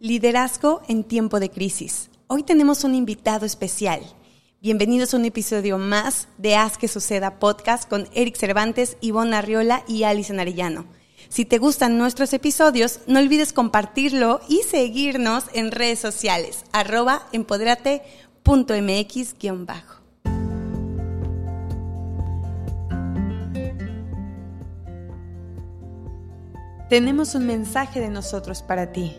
Liderazgo en tiempo de crisis. Hoy tenemos un invitado especial. Bienvenidos a un episodio más de Haz que Suceda podcast con Eric Cervantes, Ivonne Arriola y Alison Arellano. Si te gustan nuestros episodios, no olvides compartirlo y seguirnos en redes sociales, arroba empoderate.mx-bajo. Tenemos un mensaje de nosotros para ti.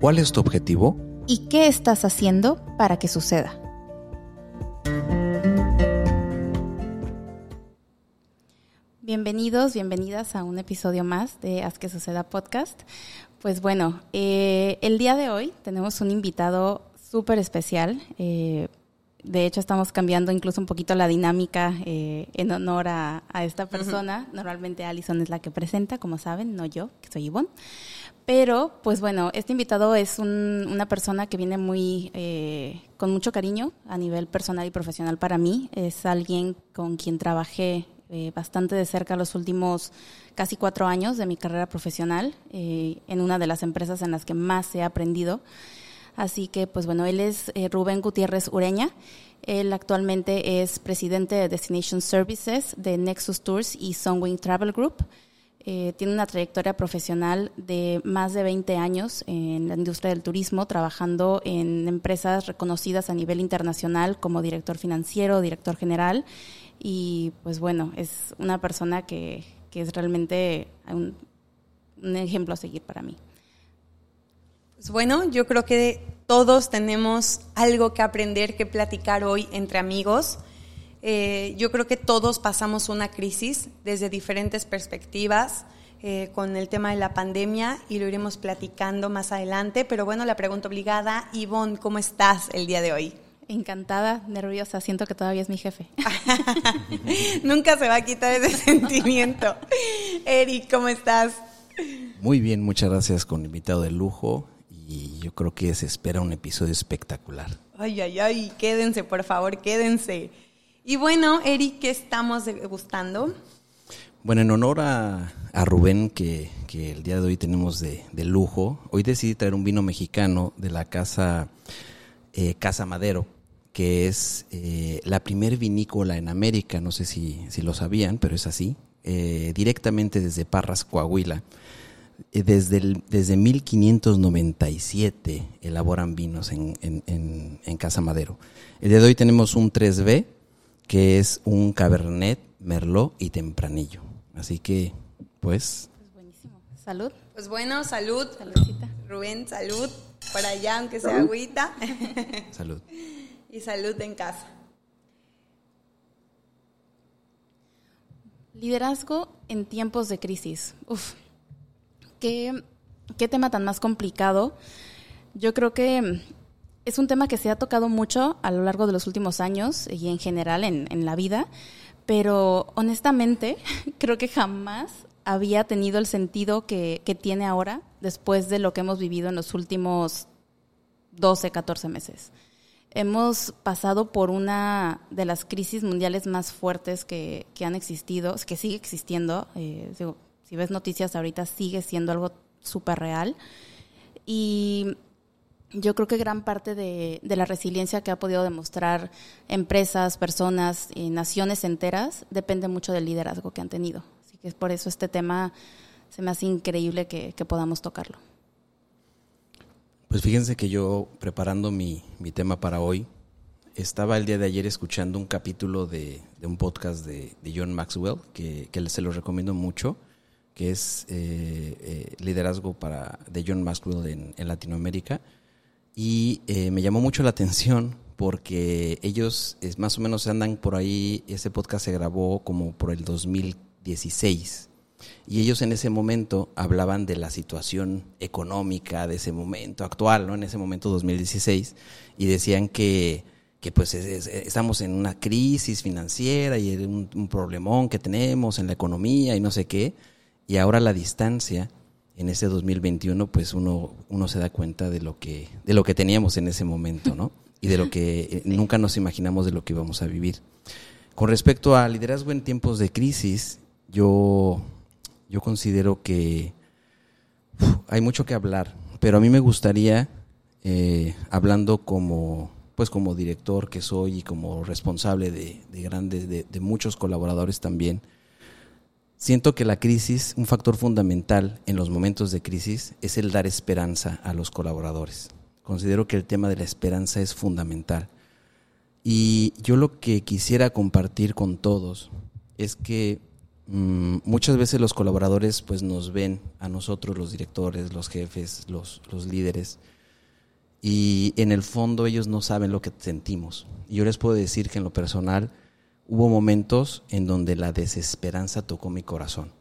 ¿Cuál es tu objetivo? ¿Y qué estás haciendo para que suceda? Bienvenidos, bienvenidas a un episodio más de Haz que Suceda Podcast. Pues bueno, eh, el día de hoy tenemos un invitado súper especial. Eh, de hecho, estamos cambiando incluso un poquito la dinámica eh, en honor a, esta persona. Normalmente Alison es la que presenta, como saben, no yo, que soy Ivonne. Pero, pues bueno, este invitado es una persona que viene muy, eh, con mucho cariño a nivel personal y profesional para mí. Es alguien con quien trabajé eh, bastante de cerca los últimos casi cuatro años de mi carrera profesional en una de las empresas en las que más he aprendido. Así que, pues bueno, él es eh, Rubén Gutiérrez Ureña. Él actualmente es presidente de Destination Services de Nexus Tours y Sunwing Travel Group. Eh, tiene una trayectoria profesional de más de 20 años en la industria del turismo, trabajando en empresas reconocidas a nivel internacional como director financiero, director general. Y pues bueno, es una persona que, es realmente un ejemplo a seguir para mí. Pues bueno, yo creo que todos tenemos algo que aprender, que platicar hoy entre amigos. Eh, yo creo que todos pasamos una crisis desde diferentes perspectivas eh, con el tema de la pandemia y lo iremos platicando más adelante. Pero bueno, la pregunta obligada, Ivonne, ¿cómo estás el día de hoy? Encantada, nerviosa, siento que todavía es mi jefe. Nunca se va a quitar ese sentimiento. Eric, ¿cómo estás? Muy bien, muchas gracias con invitado de lujo y yo creo que se espera un episodio espectacular. Ay, ay, ay, quédense, por favor, quédense. Y bueno, Eric, ¿qué estamos degustando? Bueno, en honor a, Rubén, que, el día de hoy tenemos de, lujo, hoy decidí traer un vino mexicano de la casa eh, Casa Madero, que es eh, la primer vinícola en América, no sé si, lo sabían, pero es así, eh, directamente desde Parras, Coahuila. Desde, el, desde 1597 elaboran vinos en, en, Casa Madero. El día de hoy tenemos un 3B, que es un Cabernet, Merlot y Tempranillo. Así que, pues... Pues buenísimo. Salud. Pues bueno, salud. Saludcita. Rubén, salud. Para allá, aunque sea agüita. Salud. y salud en casa. Liderazgo en tiempos de crisis. Uf, qué, qué tema tan más complicado. Yo creo que es un tema que se ha tocado mucho a lo largo de los últimos años y en general en, en la vida, pero honestamente creo que jamás había tenido el sentido que, que, tiene ahora después de lo que hemos vivido en los últimos 12, 14 meses. Hemos pasado por una de las crisis mundiales más fuertes que, que han existido, que sigue existiendo. Eh, si ves noticias ahorita sigue siendo algo súper real. Y yo creo que gran parte de, la resiliencia que ha podido demostrar empresas, personas, y naciones enteras depende mucho del liderazgo que han tenido. Así que es por eso este tema se me hace increíble que, podamos tocarlo. Pues fíjense que yo preparando mi, tema para hoy, estaba el día de ayer escuchando un capítulo de, un podcast de, John Maxwell, que, se lo recomiendo mucho que es eh, eh, liderazgo para, de John Maxwell en, Latinoamérica. Y eh, me llamó mucho la atención porque ellos es, más o menos andan por ahí, ese podcast se grabó como por el 2016. Y ellos en ese momento hablaban de la situación económica de ese momento actual, ¿no? En ese momento 2016, y decían que, que pues estamos en una crisis financiera y un, un problemón que tenemos en la economía y no sé qué y ahora la distancia en ese 2021 pues uno uno se da cuenta de lo que de lo que teníamos en ese momento no y de lo que eh, nunca nos imaginamos de lo que íbamos a vivir. Con respecto a liderazgo en tiempos de crisis yo yo considero que hay mucho que hablar pero a mí me gustaría eh, hablando como pues como director que soy y como responsable de, grandes de, de, muchos colaboradores también siento que la crisis un factor fundamental en los momentos de crisis es el dar esperanza a los colaboradores considero que el tema de la esperanza es fundamental y yo lo que quisiera compartir con todos es que mm, muchas veces los colaboradores pues nos ven a nosotros, los directores, los jefes, los, los líderes, y en el fondo ellos no saben lo que sentimos. Y yo les puedo decir que en lo personal hubo momentos en donde la desesperanza tocó mi corazón.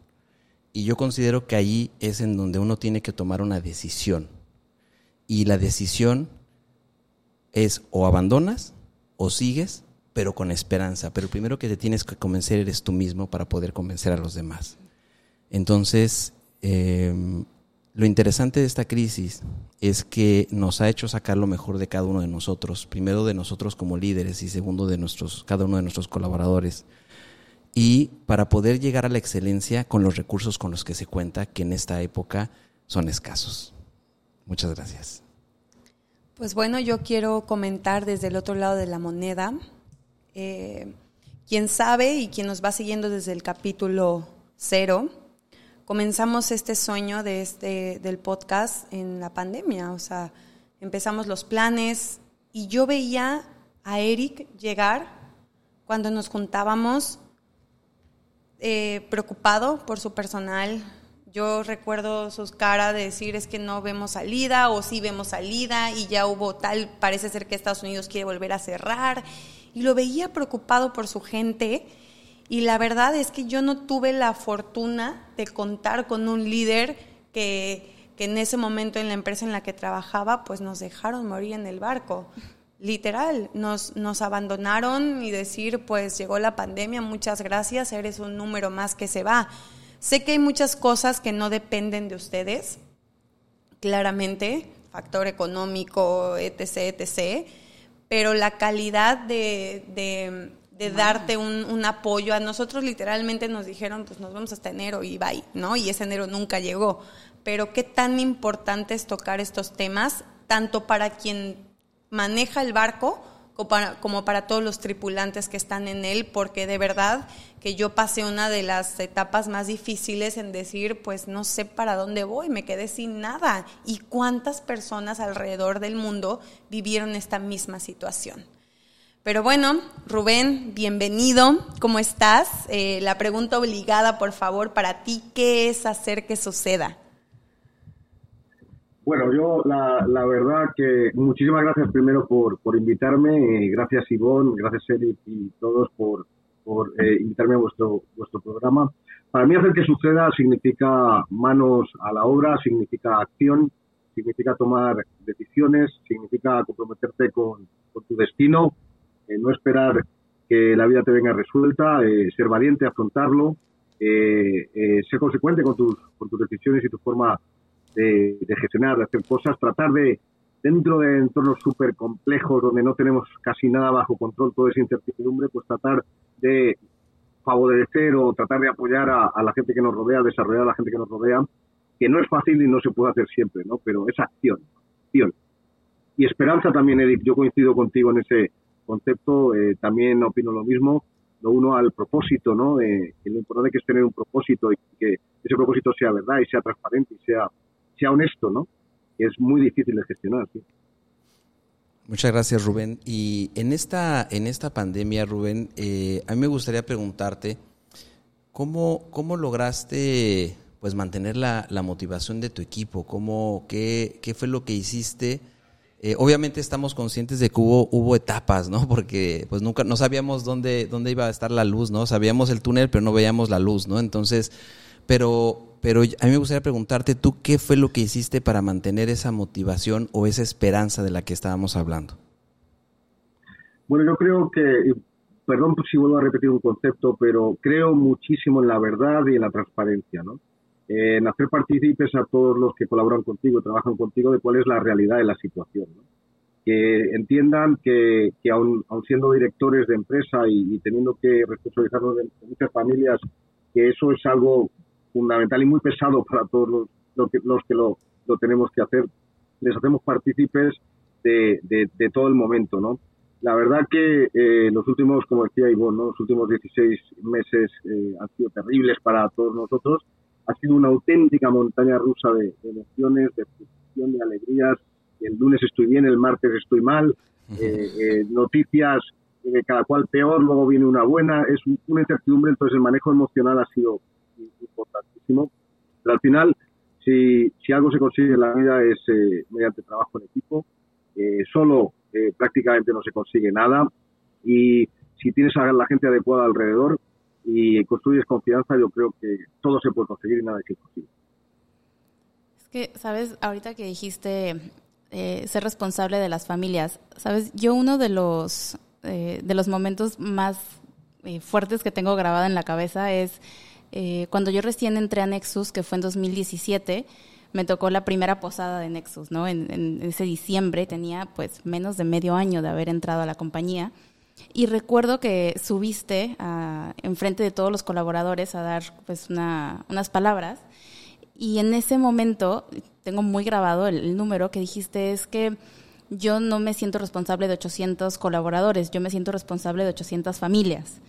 Y yo considero que ahí es en donde uno tiene que tomar una decisión. Y la decisión es o abandonas o sigues, pero con esperanza. Pero el primero que te tienes que convencer eres tú mismo para poder convencer a los demás. Entonces, em, lo interesante de esta crisis es que nos ha hecho sacar lo mejor de cada uno de nosotros, primero de nosotros como líderes y segundo de nuestros, cada uno de nuestros colaboradores. Y para poder llegar a la excelencia con los recursos con los que se cuenta, que en esta época son escasos. Muchas gracias. Pues bueno, yo quiero comentar desde el otro lado de la moneda. Eh, quien sabe y quien nos va siguiendo desde el capítulo cero, comenzamos este sueño de este, del podcast en la pandemia. O sea, empezamos los planes y yo veía a Eric llegar cuando nos juntábamos eh, preocupado por su personal, yo recuerdo sus caras de decir es que no vemos salida o sí vemos salida y ya hubo tal, parece ser que Estados Unidos quiere volver a cerrar. Y lo veía preocupado por su gente. Y la verdad es que yo no tuve la fortuna de contar con un líder que, que en ese momento en la empresa en la que trabajaba, pues nos dejaron morir en el barco. Literal, nos, nos abandonaron y decir, pues llegó la pandemia, muchas gracias, eres un número más que se va Sé que hay muchas cosas que no dependen de ustedes, claramente, factor económico, etc., etc., pero la calidad de, darte un, apoyo, a nosotros literalmente nos dijeron, pues nos vamos hasta enero y bye, ¿no? Y ese enero nunca llegó. Pero qué tan importante es tocar estos temas, tanto para quien maneja el barco, como para, todos los tripulantes que están en él, porque de verdad que yo pasé una de las etapas más difíciles en decir, pues no sé para dónde voy, me quedé sin nada. ¿Y cuántas personas alrededor del mundo vivieron esta misma situación? Pero bueno, Rubén, bienvenido. ¿Cómo estás? Eh, la pregunta obligada, por favor, para ti, ¿qué es hacer que suceda? Bueno, yo la, verdad que muchísimas gracias primero por, por invitarme, eh, gracias Ivonne, gracias Eric y todos por, por eh, invitarme a vuestro, vuestro programa. Para mí hacer que suceda significa manos a la obra, significa acción, significa tomar decisiones, significa comprometerte con, con tu destino, eh, no esperar que la vida te venga resuelta, ser valiente, afrontarlo, ser consecuente con tus, con tus decisiones y tu forma de, gestionar, de hacer cosas, tratar de, dentro de entornos súper complejos donde no tenemos casi nada bajo control, toda esa incertidumbre, pues tratar de favorecer o tratar de apoyar a, la gente que nos rodea, desarrollar a la gente que nos rodea, que no es fácil y no se puede hacer siempre, ¿no? Pero es acción, acción. Y esperanza también, Eric, yo coincido contigo en ese concepto, eh, también opino lo mismo, lo uno al propósito, ¿no? Lo importante que es tener un propósito y que ese propósito sea verdad y sea transparente y sea sea honesto, ¿no? Es muy difícil de gestionar. Muchas gracias, Rubén. Y en esta, en esta pandemia, Rubén, eh, a mí me gustaría preguntarte, ¿cómo, cómo lograste pues mantener la, la motivación de tu equipo? ¿Cómo, qué, qué fue lo que hiciste? Eh, obviamente estamos conscientes de que hubo, hubo etapas, ¿no? Porque pues nunca, no sabíamos dónde, dónde iba a estar la luz, ¿no? Sabíamos el túnel, pero no veíamos la luz, ¿no? Entonces, pero pero a mí me gustaría preguntarte, ¿tú qué fue lo que hiciste para mantener esa motivación o esa esperanza de la que estábamos hablando? Bueno, yo creo que, perdón si vuelvo a repetir un concepto, pero creo muchísimo en la verdad y en la transparencia, ¿no? En hacer partícipes a todos los que colaboran contigo, trabajan contigo, de cuál es la realidad de la situación, ¿no? que entiendan que, que aun, siendo directores de empresa y, teniendo que responsabilizarnos de, muchas familias, que eso es algo fundamental y muy pesado para todos los, los que, lo, lo, tenemos que hacer, les hacemos partícipes de, de, todo el momento, ¿no? La verdad que eh, los últimos, como decía Ivonne, ¿no? los últimos 16 meses eh, han sido terribles para todos nosotros. Ha sido una auténtica montaña rusa de, emociones, de frustración, de alegrías. El lunes estoy bien, el martes estoy mal. Eh, noticias de cada cual peor, luego viene una buena. Es una incertidumbre, entonces el manejo emocional ha sido importantísimo. Pero al final, si, si algo se consigue en la vida es mediante trabajo en equipo. solo eh, prácticamente no se consigue nada y si tienes a la gente adecuada alrededor y construyes confianza, yo creo que todo se puede conseguir y nada es imposible. Es que, sabes, ahorita que dijiste eh, ser responsable de las familias, sabes, yo uno de los, eh, de los momentos más fuertes que tengo grabado en la cabeza es cuando yo recién entré a Nexus, que fue en 2017 me tocó la primera posada de Nexus, ¿no? En, ese diciembre tenía pues menos de medio año de haber entrado a la compañía. Y recuerdo que subiste a, enfrente de todos los colaboradores a dar pues unas palabras. Y en ese momento, tengo muy grabado el, número que dijiste, es que yo no me siento responsable de 800 colaboradores, yo me siento responsable de 800 familias.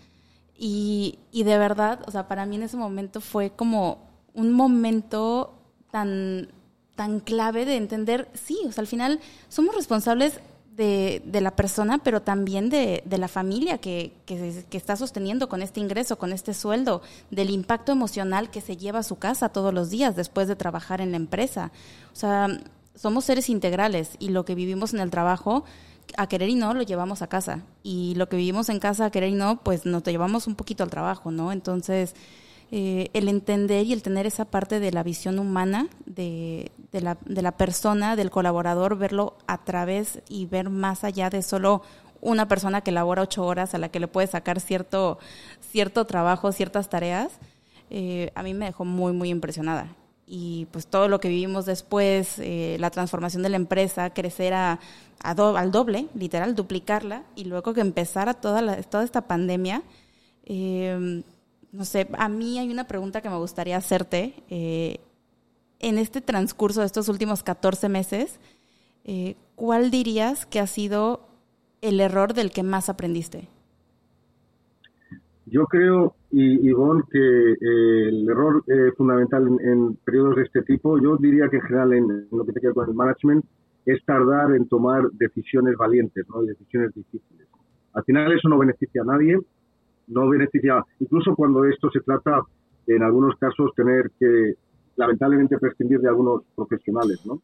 Y, y de verdad, o sea, para mí en ese momento fue como un momento tan, tan clave de entender, sí, o sea, al final somos responsables de, de la persona, pero también de, de la familia que, que, está sosteniendo con este ingreso, con este sueldo, del impacto emocional que se lleva a su casa todos los días después de trabajar en la empresa. O sea, somos seres integrales y lo que vivimos en el trabajo, a querer y no, lo llevamos a casa. Y lo que vivimos en casa, a querer y no, pues nos llevamos un poquito al trabajo, ¿no? Entonces, eh, el entender y el tener esa parte de la visión humana de, de, la, de la persona, del colaborador, verlo a través y ver más allá de solo una persona que labora ocho horas a la que le puede sacar cierto, cierto trabajo, ciertas tareas, eh, a mí me dejó muy, muy impresionada. Y pues todo lo que vivimos después, eh, la transformación de la empresa, crecer a, al doble, literal, duplicarla, y luego que empezara toda, la, toda esta pandemia, eh, no sé, a mí hay una pregunta que me gustaría hacerte. Eh, en este transcurso de estos últimos 14 meses, eh, ¿cuál dirías que ha sido el error del que más aprendiste? Yo creo, Ivonne, que eh, el error fundamental en, periodos de este tipo, yo diría que en general en, lo que te queda con el management, es tardar en tomar decisiones valientes, ¿no? decisiones difíciles. Al final eso no beneficia a nadie, no beneficia, incluso cuando esto se trata, en algunos casos, tener que lamentablemente prescindir de algunos profesionales, ¿no?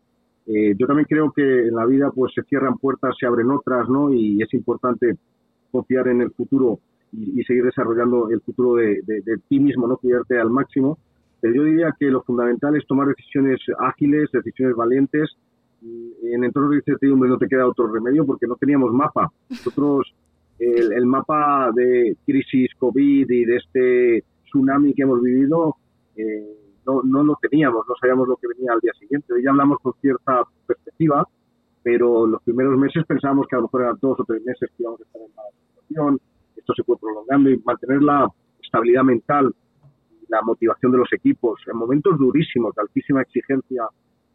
Eh, yo también creo que en la vida pues se cierran puertas, se abren otras, ¿no? Y es importante confiar en el futuro y, seguir desarrollando el futuro de, ti mismo, ¿no? Cuidarte al máximo. Pero yo diría que lo fundamental es tomar decisiones ágiles, decisiones valientes. En entornos de incertidumbre no te queda otro remedio porque no teníamos mapa. Nosotros el, mapa de crisis COVID y de este tsunami que hemos vivido, eh, no, no lo teníamos, no sabíamos lo que venía al día siguiente. Hoy ya hablamos con cierta perspectiva, pero los primeros meses pensábamos que a lo mejor eran dos o tres meses que íbamos a estar en mala situación, esto se fue prolongando y mantener la estabilidad mental, la motivación de los equipos en momentos durísimos, de altísima exigencia,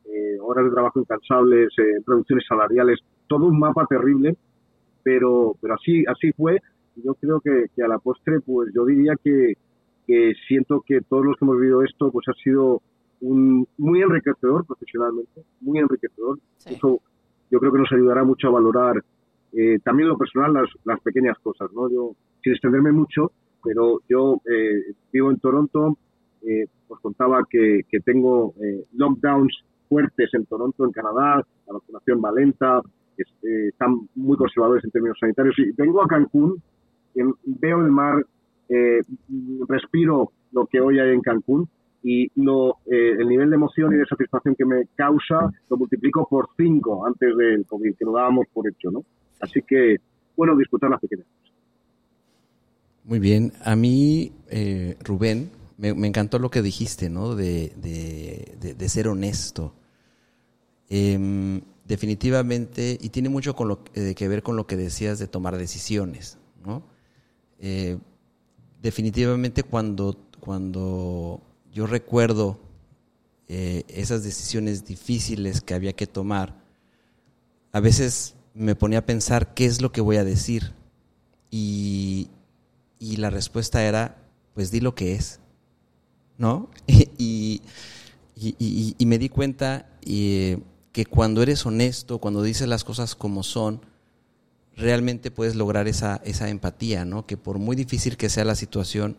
eh, horas de trabajo incansables, eh, producciones salariales, todo un mapa terrible pero, pero así, así fue. Yo creo que, a la postre, pues yo diría que, que, siento que todos los que hemos vivido esto, pues ha sido un, muy enriquecedor profesionalmente, muy enriquecedor. Eso yo creo que nos ayudará mucho a valorar eh, también lo personal las, las pequeñas cosas, ¿no? Yo, sin extenderme mucho, pero yo eh, vivo en Toronto, eh, os contaba que, que tengo eh, lockdowns fuertes en Toronto, en Canadá, la vacunación va lenta, eh, están muy conservadores en términos sanitarios. Y vengo a Cancún, veo el mar, eh, respiro lo que hoy hay en Cancún y lo, eh, el nivel de emoción y de satisfacción que me causa lo multiplico por cinco antes del COVID, que lo dábamos por hecho, ¿no? Así que, bueno, disfrutar las pequeñas. Muy bien. A mí, Rubén, me, encantó lo que dijiste, ¿no? De, de, de ser honesto. Eh, definitivamente, y tiene mucho con lo, eh, que ver con lo que decías de tomar decisiones, ¿no? Eh, definitivamente cuando, cuando yo recuerdo eh, esas decisiones difíciles que había que tomar, a veces me ponía a pensar qué es lo que voy a decir. Y, y la respuesta era, pues di lo que es. ¿No? y, y, y, me di cuenta eh, que cuando eres honesto, cuando dices las cosas como son, realmente puedes lograr esa, esa empatía, ¿no? Que por muy difícil que sea la situación,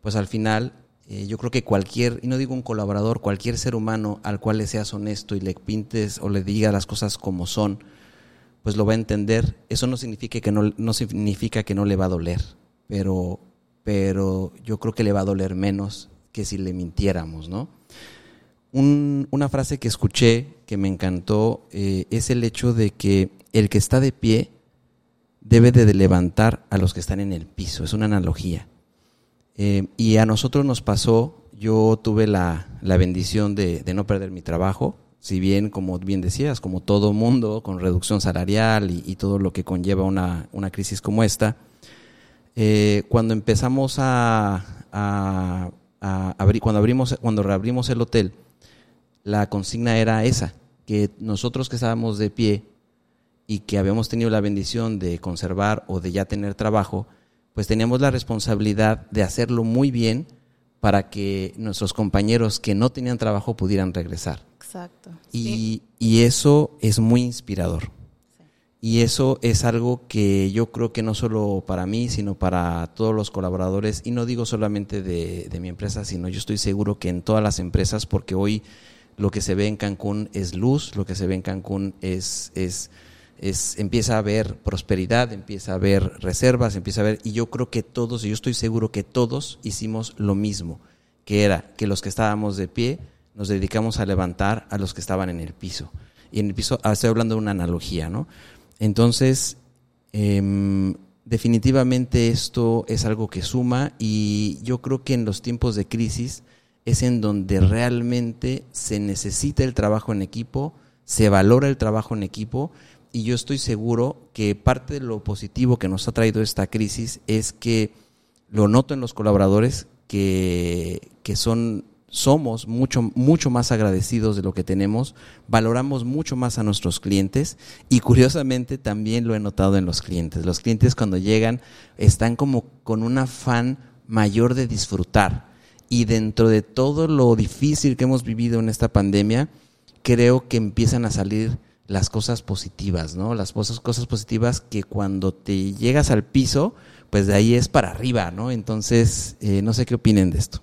pues al final eh, yo creo que cualquier, y no digo un colaborador, cualquier ser humano al cual le seas honesto y le pintes o le digas las cosas como son, pues lo va a entender. Eso no significa que no, no significa que no le va a doler, pero, pero yo creo que le va a doler menos que si le mintiéramos, ¿no? Una frase que escuché que me encantó eh, es el hecho de que el que está de pie debe de levantar a los que están en el piso. Es una analogía. Eh, y a nosotros nos pasó, yo tuve la, bendición de, no perder mi trabajo, si bien, como bien decías, como todo mundo, con reducción salarial y, todo lo que conlleva una, crisis como esta, eh, cuando empezamos a, abrir, cuando abrimos, cuando reabrimos el hotel, la consigna era esa, que nosotros que estábamos de pie y que habíamos tenido la bendición de conservar o de ya tener trabajo, pues teníamos la responsabilidad de hacerlo muy bien para que nuestros compañeros que no tenían trabajo pudieran regresar. Exacto. Y, eso es muy inspirador. Y eso es algo que yo creo que no solo para mí, sino para todos los colaboradores, y no digo solamente de, de mi empresa, sino yo estoy seguro que en todas las empresas, porque hoy lo que se ve en Cancún es luz, lo que se ve en Cancún es, es es, empieza a haber prosperidad, empieza a haber reservas, empieza a haber, y yo creo que todos, y yo estoy seguro que todos hicimos lo mismo, que era que los que estábamos de pie nos dedicamos a levantar a los que estaban en el piso. Y en el piso, ah, estoy hablando de una analogía, ¿no? Entonces, em, definitivamente esto es algo que suma y yo creo que en los tiempos de crisis es en donde realmente se necesita el trabajo en equipo, se valora el trabajo en equipo y yo estoy seguro que parte de lo positivo que nos ha traído esta crisis es que lo noto en los colaboradores que, que son somos mucho, mucho más agradecidos de lo que tenemos, valoramos mucho más a nuestros clientes y curiosamente también lo he notado en los clientes. Los clientes cuando llegan están como con un afán mayor de disfrutar y dentro de todo lo difícil que hemos vivido en esta pandemia, creo que empiezan a salir las cosas positivas, ¿no? Las cosas, cosas positivas que cuando te llegas al piso, pues de ahí es para arriba, ¿no? Entonces, eh, no sé qué opinen de esto.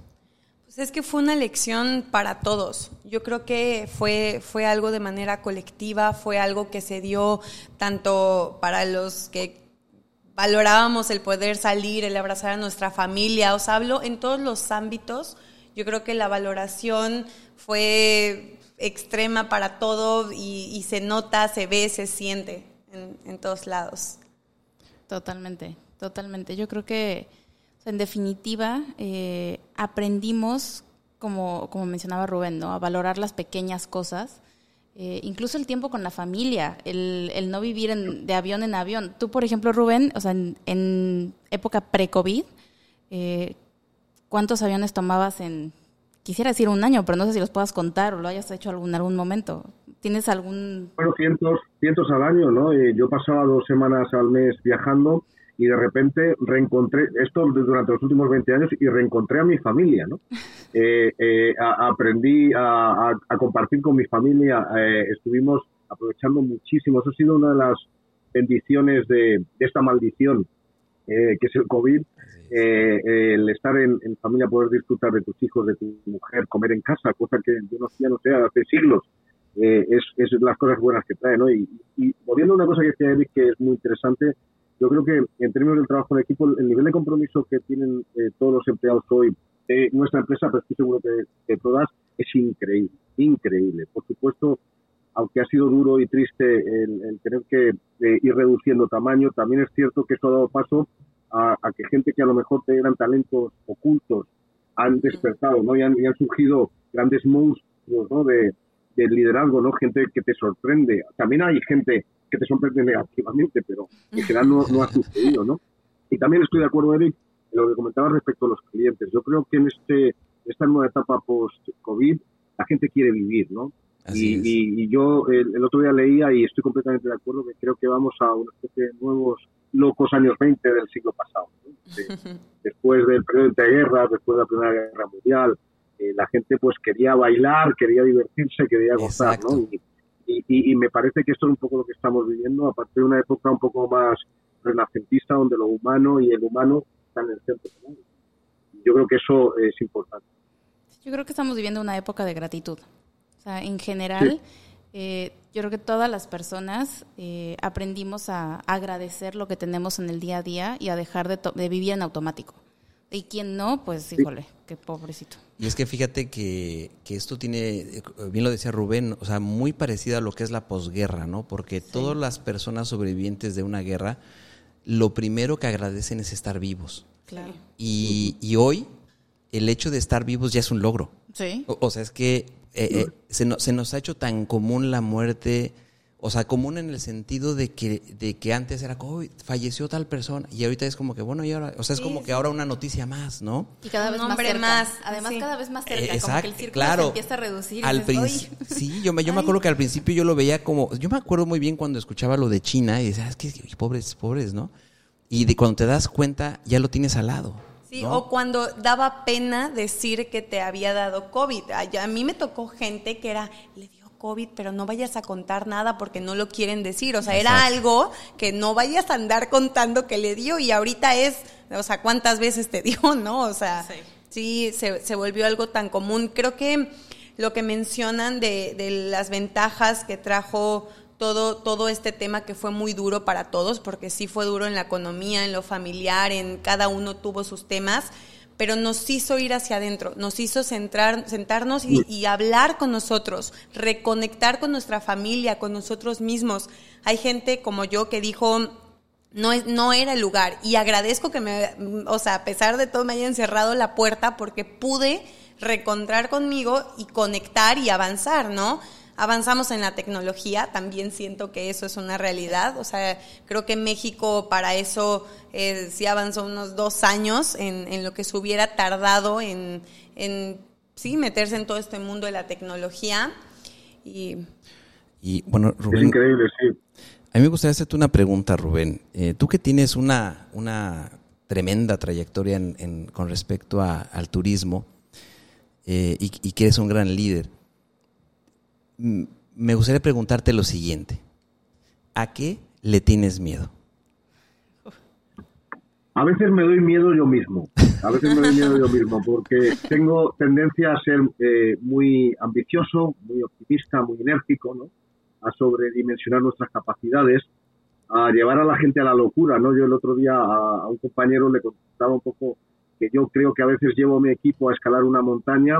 Pues es que fue una lección para todos. Yo creo que fue, fue algo de manera colectiva, fue algo que se dio tanto para los que valorábamos el poder salir, el abrazar a nuestra familia, os hablo en todos los ámbitos. Yo creo que la valoración fue extrema para todo y, se nota, se ve, se siente en, todos lados. Totalmente, totalmente. Yo creo que, en definitiva, eh, aprendimos, como, como mencionaba Rubén, ¿no? a valorar las pequeñas cosas. Eh, incluso el tiempo con la familia, el, el no vivir en, de avión en avión. Tú, por ejemplo, Rubén, o sea, en, época pre-COVID, eh, ¿cuántos aviones tomabas en quisiera decir un año, pero no sé si los puedas contar o lo hayas hecho algún, algún momento. ¿Tienes algún...? Bueno, cientos, cientos al año, ¿no? Eh, yo pasaba dos semanas al mes viajando y de repente reencontré, esto durante los últimos 20 años, y reencontré a mi familia, ¿no? Eh, eh, aprendí a, compartir con mi familia, estuvimos aprovechando muchísimo, eso ha sido una de las bendiciones de, de esta maldición que es el COVID, eh, el estar en, familia, poder disfrutar de tus hijos, de tu mujer, comer en casa, cosa que yo no hacía, no sé, hace siglos, eh, es, es, las cosas buenas que trae, ¿no? Y, y volviendo a una cosa que decía Eric, que es muy interesante, yo creo que en términos del trabajo en equipo, el nivel de compromiso que tienen eh, todos los empleados hoy de nuestra empresa, pero estoy seguro que de todas, es increíble, increíble. Por supuesto, aunque ha sido duro y triste el, tener que ir reduciendo tamaño, también es cierto que esto ha dado paso a, que gente que a lo mejor tenían talentos ocultos han despertado, ¿no? Y han, surgido grandes monstruos, ¿no? De, liderazgo, ¿no? Gente que te sorprende. También hay gente que te sorprende negativamente, pero en general no, no ha sucedido, ¿no? Y también estoy de acuerdo, Eric, en lo que comentabas respecto a los clientes. Yo creo que en este esta nueva etapa post-COVID la gente quiere vivir, ¿no? Y, yo el, otro día leía y estoy completamente de acuerdo que creo que vamos a una especie de nuevos locos años 20 del siglo pasado. después del periodo de guerra, después de la Primera Guerra Mundial, eh, la gente pues quería bailar, quería divertirse, quería gozar, ¿no? Y, me parece que esto es un poco lo que estamos viviendo, aparte de una época un poco más renacentista, donde lo humano y el humano están en el centro. Yo creo que eso es importante. Yo creo que estamos viviendo una época de gratitud. O sea, en general, eh, yo creo que todas las personas eh, aprendimos a agradecer lo que tenemos en el día a día y a dejar de, de vivir en automático. Y quien no, pues híjole, qué pobrecito. Y es que fíjate que, que, esto tiene, bien lo decía Rubén, o sea, muy parecido a lo que es la posguerra, ¿no? Porque todas las personas sobrevivientes de una guerra, lo primero que agradecen es estar vivos. Claro. Y, y hoy, el hecho de estar vivos ya es un logro. Sí. O, sea, es que eh, eh, se, se nos ha hecho tan común la muerte o sea, común en el sentido de que, de que antes era como, falleció tal persona, y ahorita es como que, bueno, y ahora, o sea, es como que ahora una noticia más, ¿no? Y cada vez más, cerca. más. Además, cada vez más cerca, Exacto, como que el círculo claro. se empieza a reducir. Al sí, yo me, yo me acuerdo que al principio yo lo veía como, yo me acuerdo muy bien cuando escuchaba lo de China y decía, ah, es que pobres, pobres, ¿no? Y de cuando te das cuenta, ya lo tienes al lado. Sí, o cuando daba pena decir que te había dado COVID. A, mí me tocó gente que era, le COVID, pero no vayas a contar nada porque no lo quieren decir. O sea, era algo que no vayas a andar contando que le dio y ahorita es, o sea, ¿cuántas veces te dio, no? O sea, sí, se, se, volvió algo tan común. Creo que lo que mencionan de, de las ventajas que trajo todo, todo este tema que fue muy duro para todos, porque sí fue duro en la economía, en lo familiar, en cada uno tuvo sus temas pero nos hizo ir hacia adentro, nos hizo centrar, sentarnos y, hablar con nosotros, reconectar con nuestra familia, con nosotros mismos. Hay gente como yo que dijo, no, no era el lugar y agradezco que me, o sea, a pesar de todo me hayan cerrado la puerta porque pude reencontrar conmigo y conectar y avanzar, ¿no? Avanzamos en la tecnología, también siento que eso es una realidad. O sea, creo que México para eso eh, sí avanzó unos dos años en, lo que se hubiera tardado en, sí, meterse en todo este mundo de la tecnología. Y, bueno, Rubén. Es increíble, sí. A mí me gustaría hacerte una pregunta, Rubén. Eh, tú que tienes una, una tremenda trayectoria con respecto al turismo eh, y, y que eres un gran líder me gustaría preguntarte lo siguiente. ¿A qué le tienes miedo? A veces me doy miedo yo mismo. A veces me doy miedo yo mismo porque tengo tendencia a ser eh, muy ambicioso, muy optimista, muy enérgico, ¿no? A sobredimensionar nuestras capacidades, a llevar a la gente a la locura, ¿no? Yo el otro día a, a un compañero le contaba un poco que yo creo que a veces llevo a mi equipo a escalar una montaña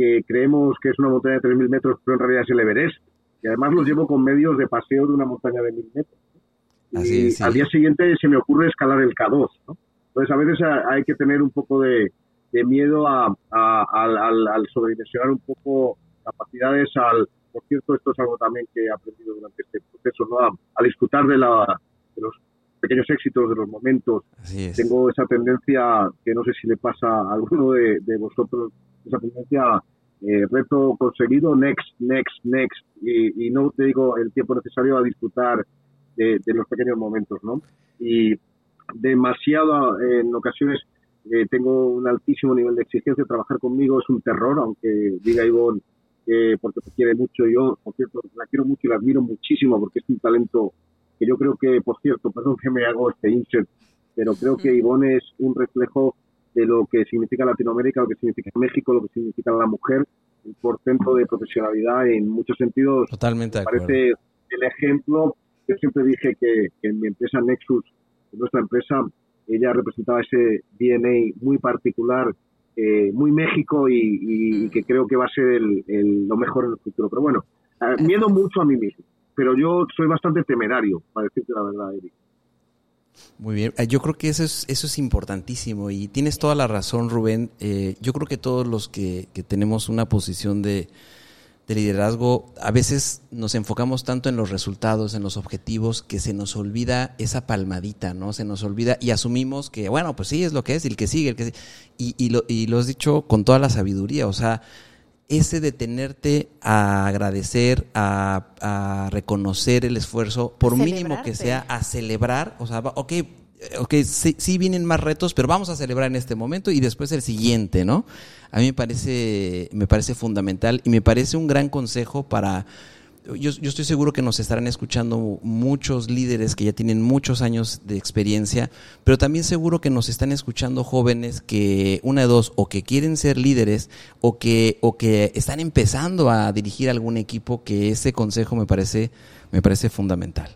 que creemos que es una montaña de 3.000 metros, pero en realidad es el Everest. Y además los llevo con medios de paseo de una montaña de 1.000 metros. y al día siguiente se me ocurre escalar el K2. Entonces a veces hay que tener un poco de, miedo a, al, sobredimensionar un poco capacidades, al, por cierto, esto es algo también que he aprendido durante este proceso, ¿no? a, disfrutar de, la, de los pequeños éxitos, de los momentos. Tengo esa tendencia que no sé si le pasa a alguno de, de vosotros esa tendencia eh, reto conseguido, next, next, next, y, no te digo el tiempo necesario a disfrutar de, los pequeños momentos, ¿no? Y demasiado, en ocasiones, eh, tengo un altísimo nivel de exigencia, trabajar conmigo es un terror, aunque diga Ivonne que porque te quiere mucho, yo, por cierto, la quiero mucho y la admiro muchísimo porque es un talento que yo creo que, por cierto, perdón que me hago este insert, pero creo que Ivonne es un reflejo de lo que significa Latinoamérica, lo que significa México, lo que significa la mujer, el portento de profesionalidad en muchos sentidos. Totalmente Parece el ejemplo. Yo siempre dije que, en mi empresa Nexus, en nuestra empresa, ella representaba ese DNA muy particular, eh, muy México y, que creo que va a ser lo mejor en el futuro. Pero bueno, eh, miedo mucho a mí mismo, pero yo soy bastante temerario, para decirte la verdad, Eric. Muy bien, eh, yo creo que eso es, eso es importantísimo y tienes toda la razón, Rubén. Eh, yo creo que todos los que, tenemos una posición de, liderazgo, a veces nos enfocamos tanto en los resultados, en los objetivos, que se nos olvida esa palmadita, ¿no? Se nos olvida y asumimos que, bueno, pues sí, es lo que es, el que sigue, el que sigue. Y, y, lo, y lo has dicho con toda la sabiduría, o sea, ese detenerte a agradecer, a, reconocer el esfuerzo, por mínimo que sea, a celebrar, o sea, ok, ok, sí, sí, vienen más retos, pero vamos a celebrar en este momento y después el siguiente, ¿no? A mí me parece, me parece fundamental y me parece un gran consejo para yo, estoy seguro que nos estarán escuchando muchos líderes que ya tienen muchos años de experiencia, pero también seguro que nos están escuchando jóvenes que, una de dos, o que quieren ser líderes o que, o que están empezando a dirigir algún equipo, que ese consejo me parece, me parece fundamental.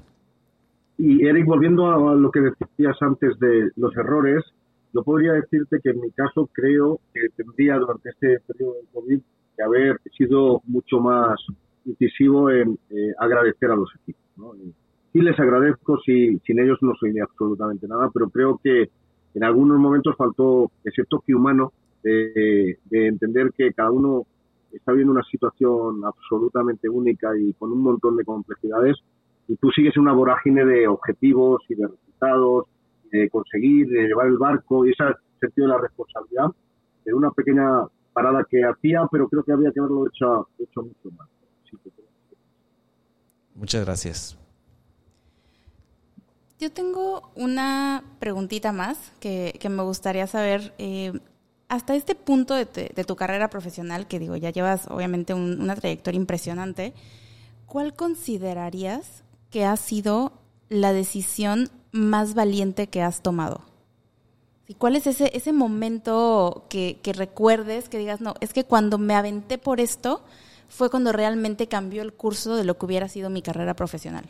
Y Eric, volviendo a lo que decías antes de los errores, yo podría decirte que en mi caso creo que tendría durante este periodo de COVID que haber sido mucho más incisivo en eh, agradecer a los equipos. ¿no? sí les agradezco, si, sin ellos no soy absolutamente nada, pero creo que en algunos momentos faltó ese toque humano de, entender que cada uno está viendo una situación absolutamente única y con un montón de complejidades y tú sigues una vorágine de objetivos y de resultados, de conseguir, de llevar el barco y ese sentido de la responsabilidad de una pequeña parada que hacía, pero creo que había que haberlo hecho mucho más. Muchas gracias. Yo tengo una preguntita más que, me gustaría saber. Eh, hasta este punto de, tu carrera profesional, que digo, ya llevas obviamente una trayectoria impresionante, ¿cuál considerarías que ha sido la decisión más valiente que has tomado? ¿Y cuál es ese, ese momento que, que recuerdes, que digas, no, es que cuando me aventé por esto, fue cuando realmente cambió el curso de lo que hubiera sido mi carrera profesional?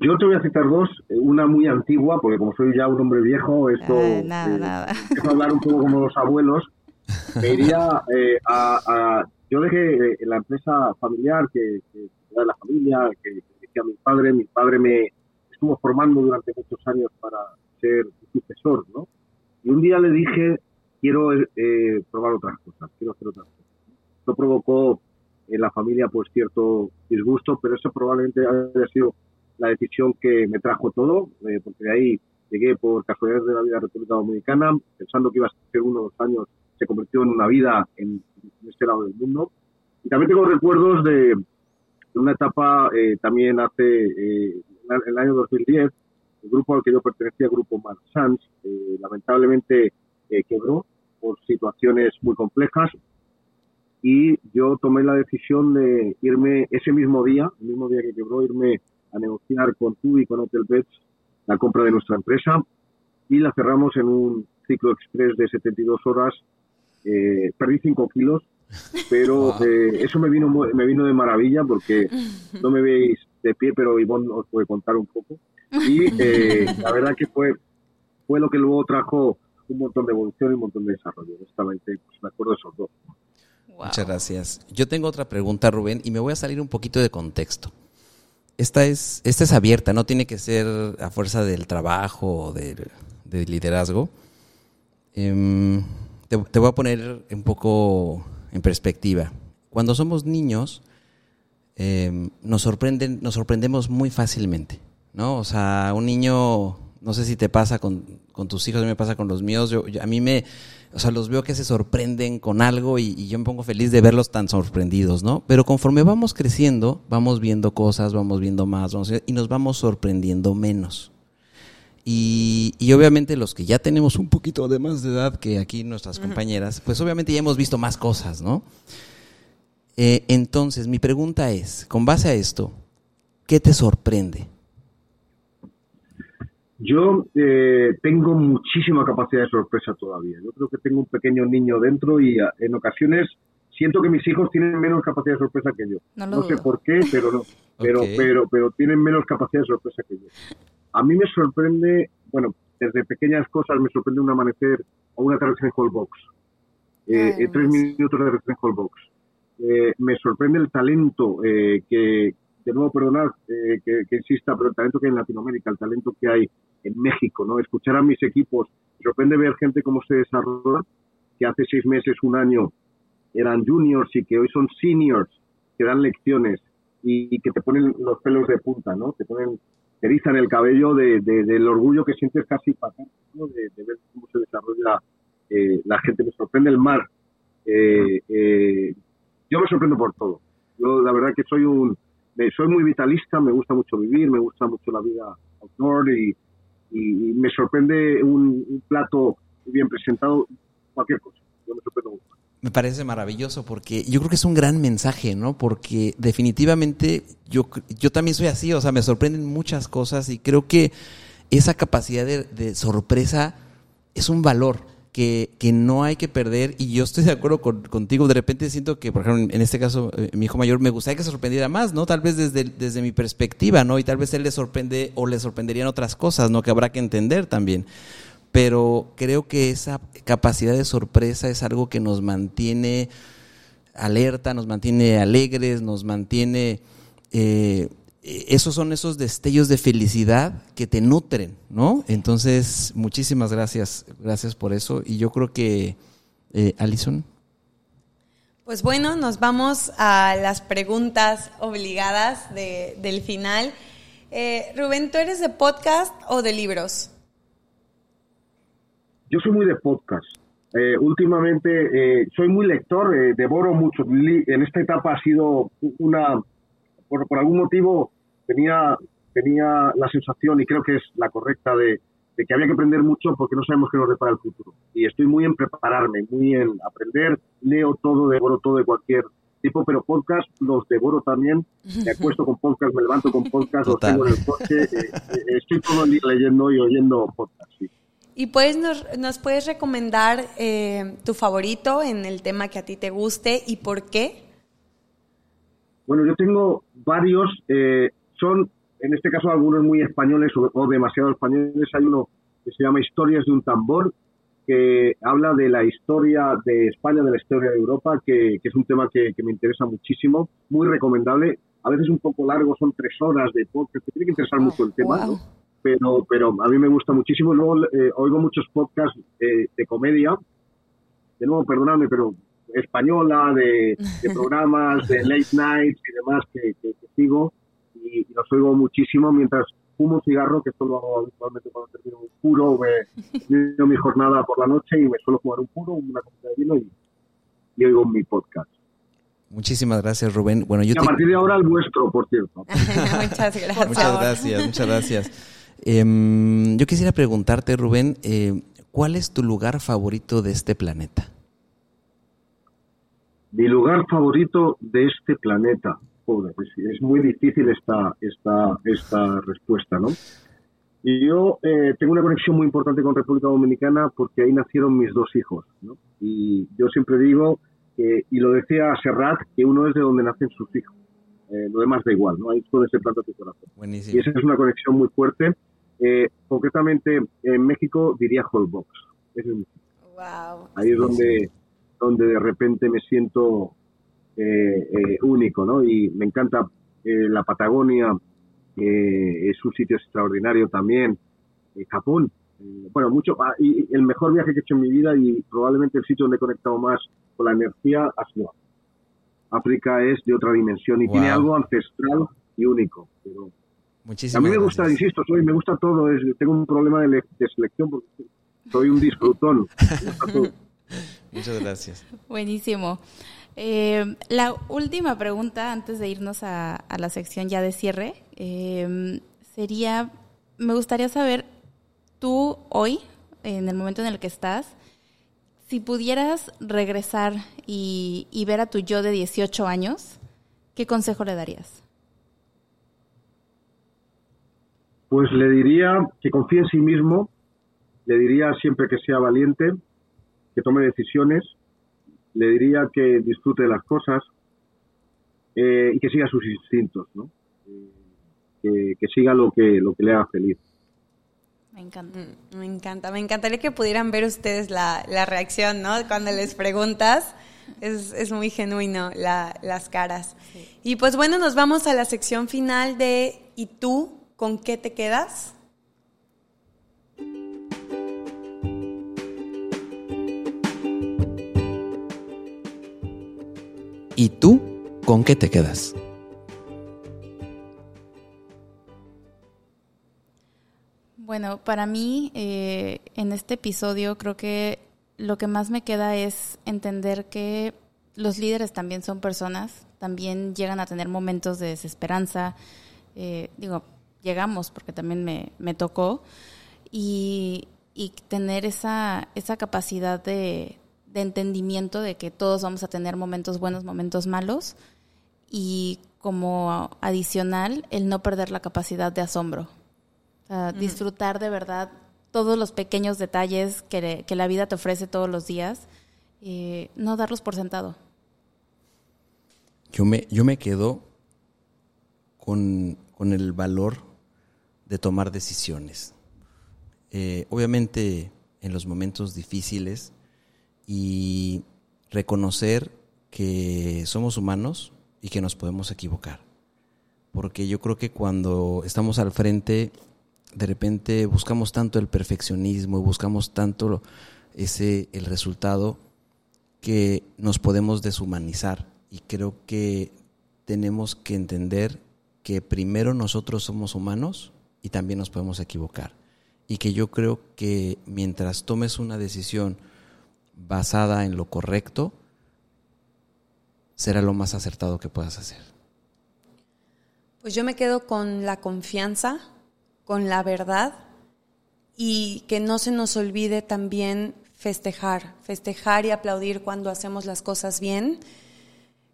Yo te voy a citar dos, una muy antigua, porque como soy ya un hombre viejo, esto eh, nada, eh, nada. hablar un poco como los abuelos. Me iría eh, a, Yo dejé la empresa familiar, que, era la familia, que, decía mi padre. Mi padre me estuvo formando durante muchos años para ser sucesor, ¿no? Y un día le dije, quiero probar otras cosas, quiero hacer otras cosas provocó en la familia pues cierto disgusto, pero eso probablemente haya sido la decisión que me trajo todo, eh, porque de ahí llegué por casualidad de la vida República Dominicana, pensando que iba a ser unos dos años, se convirtió en una vida en, este lado del mundo. Y también tengo recuerdos de, una etapa eh, también hace, eh, en el año 2010, el grupo al que yo pertenecía, grupo Marsans, lamentablemente quebró por situaciones muy complejas y yo tomé la decisión de irme ese mismo día, el mismo día que quebró, irme a negociar con tú y con Hotel Beds la compra de nuestra empresa y la cerramos en un ciclo express de 72 horas. Eh, perdí 5 kilos, pero eh, eso me vino, me vino de maravilla porque no me veis de pie, pero Ivonne os puede contar un poco. Y eh, la verdad que fue, fue lo que luego trajo un montón de evolución y un montón de desarrollo. Honestamente, pues me acuerdo de esos dos. Muchas gracias. Yo tengo otra pregunta, Rubén, y me voy a salir un poquito de contexto. Esta es, esta es abierta, no tiene que ser a fuerza del trabajo o del, liderazgo. Em, te, voy a poner un poco en perspectiva. Cuando somos niños, em, nos, sorprenden, nos sorprendemos muy fácilmente, ¿no? O sea, un niño, no sé si te pasa con, tus hijos, a mí me pasa con los míos, yo, a mí me o sea, los veo que se sorprenden con algo y, yo me pongo feliz de verlos tan sorprendidos, ¿no? Pero conforme vamos creciendo, vamos viendo cosas, vamos viendo más, y nos vamos sorprendiendo menos. Y, obviamente los que ya tenemos un poquito de más de edad que aquí nuestras compañeras, pues obviamente ya hemos visto más cosas, ¿no? Eh, entonces, mi pregunta es, con base a esto, ¿qué te sorprende? Yo eh, tengo muchísima capacidad de sorpresa todavía. Yo creo que tengo un pequeño niño dentro y ah, en ocasiones siento que mis hijos tienen menos capacidad de sorpresa que yo. No, sé por qué, pero no. Pero, pero, pero tienen menos capacidad de sorpresa que yo. A mí me sorprende, bueno, desde pequeñas cosas me sorprende un amanecer o una tarde en Hallbox. Eh, eh, tres minutos de en Hallbox. Eh, me sorprende el talento eh, que, de nuevo perdonar eh, que, que, insista, pero el talento que hay en Latinoamérica, el talento que hay en México, ¿no? Escuchar a mis equipos, sorprende ver gente cómo se desarrolla, que hace seis meses, un año, eran juniors y que hoy son seniors, que dan lecciones y, que te ponen los pelos de punta, ¿no? Te ponen, te erizan el cabello de, del orgullo que sientes casi patético de, ver cómo se desarrolla eh, la gente. Me sorprende el mar, eh, eh, yo me sorprendo por todo. Yo la verdad que soy un, soy muy vitalista, me gusta mucho vivir, me gusta mucho la vida outdoor y, y, me sorprende un, plato bien presentado, cualquier cosa. Yo me sorprendo. Me parece maravilloso porque yo creo que es un gran mensaje, ¿no? Porque definitivamente yo, yo también soy así, o sea, me sorprenden muchas cosas y creo que esa capacidad de, sorpresa es un valor que, no hay que perder y yo estoy de acuerdo contigo. De repente siento que, por ejemplo, en este caso, eh, mi hijo mayor me gustaría que se sorprendiera más, ¿no? Tal vez desde, desde mi perspectiva, ¿no? Y tal vez él le sorprende o le sorprenderían otras cosas, ¿no? Que habrá que entender también pero creo que esa capacidad de sorpresa es algo que nos mantiene alerta, nos mantiene alegres, nos mantiene... Eh, esos son esos destellos de felicidad que te nutren, ¿no? Entonces, muchísimas gracias, gracias por eso. Y yo creo que, eh, Alison. Pues bueno, nos vamos a las preguntas obligadas del final. Eh, Rubén, ¿tú eres de podcast o de libros? Yo soy muy de podcast. Eh, últimamente eh, soy muy lector, eh, devoro mucho. En esta etapa ha sido una, por, algún motivo tenía, tenía la sensación, y creo que es la correcta, de, que había que aprender mucho porque no sabemos qué nos depara el futuro. Y estoy muy en prepararme, muy en aprender, leo todo, devoro todo de cualquier tipo, pero podcast los devoro también. Me acuesto con podcast, me levanto con podcast, los tengo en el coche. estoy todo el día leyendo y oyendo podcast. Sí. Y pues nos, puedes recomendar eh, tu favorito en el tema que a ti te guste y por qué. Bueno, yo tengo varios, eh, son en este caso algunos muy españoles o, demasiado españoles. Hay uno que se llama Historias de un tambor, que habla de la historia de España, de la historia de Europa, que, es un tema que, me interesa muchísimo, muy recomendable. A veces un poco largo, son tres horas de podcast, que tiene que interesar mucho el tema, ¿no? pero, pero a mí me gusta muchísimo. Luego eh, oigo muchos podcasts eh, de comedia, de nuevo, perdóname, pero española, de, programas, de late nights y demás que, sigo y, los oigo muchísimo mientras fumo un cigarro, que esto lo hago habitualmente cuando termino un puro, me mi jornada por la noche y me suelo fumar un puro, una copita de vino y, y oigo mi podcast. Muchísimas gracias, Rubén. Bueno, yo y a partir de ahora el vuestro, por cierto. muchas gracias. Muchas gracias, muchas gracias. Em, yo quisiera preguntarte, Rubén, eh, ¿cuál es tu lugar favorito de este planeta? Mi lugar favorito de este planeta. Es, muy difícil esta, esta, esta respuesta, ¿no? Y yo eh, tengo una conexión muy importante con República Dominicana porque ahí nacieron mis dos hijos, ¿no? Y yo siempre digo, y lo decía Serrat, que uno es de donde nacen sus hijos. Eh, lo demás da igual, ¿no? Ahí todo ese planta tu corazón. Buenísimo. Y esa es una conexión muy fuerte. Eh, concretamente, en México diría Holbox. wow. Ahí es donde, donde de repente me siento eh, eh, único, ¿no? Y me encanta la Patagonia, es un sitio extraordinario también. Japón, bueno, mucho. Ah, y el mejor viaje que he hecho en mi vida y probablemente el sitio donde he conectado más con la energía ha sido África. es de otra dimensión y tiene algo ancestral y único. Pero a mí me gusta, insisto, soy, me gusta todo. Es, tengo un problema de, selección porque soy un disfrutón. Muchas gracias. Buenísimo. Eh, la última pregunta antes de irnos a, la sección ya de cierre eh, sería, me gustaría saber, tú hoy, en el momento en el que estás, si pudieras regresar y, y ver a tu yo de 18 años, ¿qué consejo le darías? Pues le diría que confíe en sí mismo, le diría siempre que sea valiente, que tome decisiones, le diría que disfrute de las cosas eh, y que siga sus instintos, ¿no? Eh, que, siga lo que, lo que le haga feliz. Me encanta. Me encanta. Me encantaría que pudieran ver ustedes la, reacción, ¿no? Cuando les preguntas. Es, muy genuino las caras. Y pues bueno, nos vamos a la sección final de ¿Y tú ¿Con qué te quedas? ¿Y tú con qué te quedas? Bueno, para mí eh, en este episodio creo que lo que más me queda es entender que los líderes también son personas, también llegan a tener momentos de desesperanza. Eh, digo, llegamos porque también me, me tocó. Y, y, tener esa, esa capacidad de, de entendimiento de que todos vamos a tener momentos buenos, momentos malos. Y como adicional, el no perder la capacidad de asombro. Disfrutar de verdad todos los pequeños detalles que, que, la vida te ofrece todos los días, eh, no darlos por sentado. Yo me, yo me quedo con, con el valor de tomar decisiones. Eh, obviamente en los momentos difíciles y reconocer que somos humanos y que nos podemos equivocar. Porque yo creo que cuando estamos al frente, de repente buscamos tanto el perfeccionismo y buscamos tanto ese el resultado que nos podemos deshumanizar y creo que tenemos que entender que primero nosotros somos humanos y también nos podemos equivocar. Y que yo creo que mientras tomes una decisión basada en lo correcto, será lo más acertado que puedas hacer. Pues yo me quedo con la confianza, con la verdad y que no se nos olvide también festejar, festejar y aplaudir cuando hacemos las cosas bien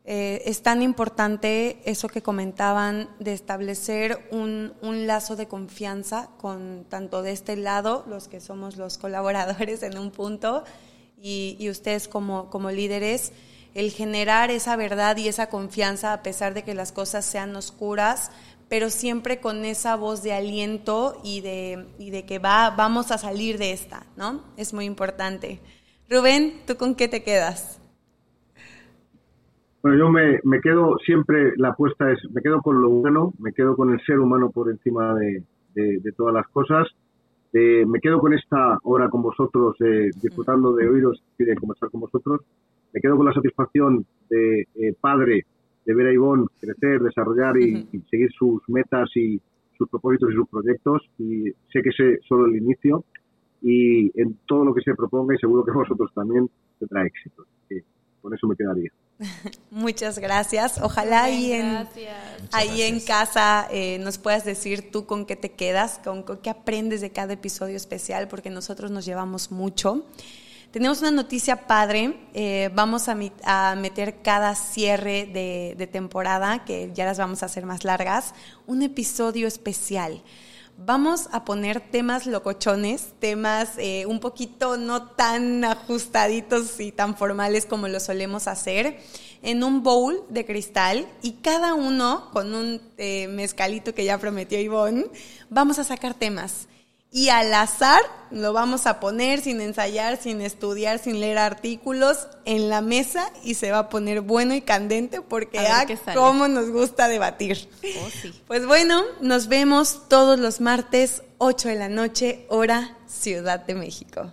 eh, es tan importante eso que comentaban de establecer un, lazo de confianza con tanto de este lado, los que somos los colaboradores en un punto, y, ustedes como, como líderes, el generar esa verdad y esa confianza a pesar de que las cosas sean oscuras, pero siempre con esa voz de aliento y de, y de que va, vamos a salir de esta, ¿no? Es muy importante. Rubén, ¿tú con qué te quedas? Bueno, yo me, me, quedo siempre, la apuesta es, me quedo con lo bueno, me quedo con el ser humano por encima de, de, todas las cosas. Eh, me quedo con esta hora con vosotros, eh, disfrutando de oíros y de conversar con vosotros. Me quedo con la satisfacción de eh, padre de ver a Ivonne crecer, desarrollar y, seguir sus metas y sus propósitos y sus proyectos. Y sé que es solo el inicio. Y en todo lo que se proponga, y seguro que vosotros también, tendrá éxito. con eso me quedaría. Muchas gracias. Ojalá ahí en, ahí en casa eh, nos puedas decir tú con qué te quedas, con, qué aprendes de cada episodio especial, porque nosotros nos llevamos mucho. Tenemos una noticia padre. Eh, vamos a, a, meter cada cierre de, de temporada, que ya las vamos a hacer más largas, un episodio especial vamos a poner temas locochones, temas eh, un poquito no tan ajustaditos y tan formales como lo solemos hacer, en un bowl de cristal y cada uno con un eh, mezcalito que ya prometió Ivonne, vamos a sacar temas y al azar lo vamos a poner sin ensayar, sin estudiar, sin leer artículos en la mesa y se va a poner bueno y candente porque ah, cómo nos gusta debatir. Oh, pues bueno, nos vemos todos los martes 8 de la noche, hora Ciudad de México.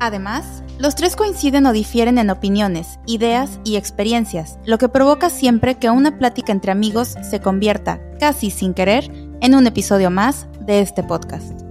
Además, los tres coinciden o difieren en opiniones, ideas y experiencias, lo que provoca siempre que una plática entre amigos se convierta, casi sin querer, en un episodio más de este podcast.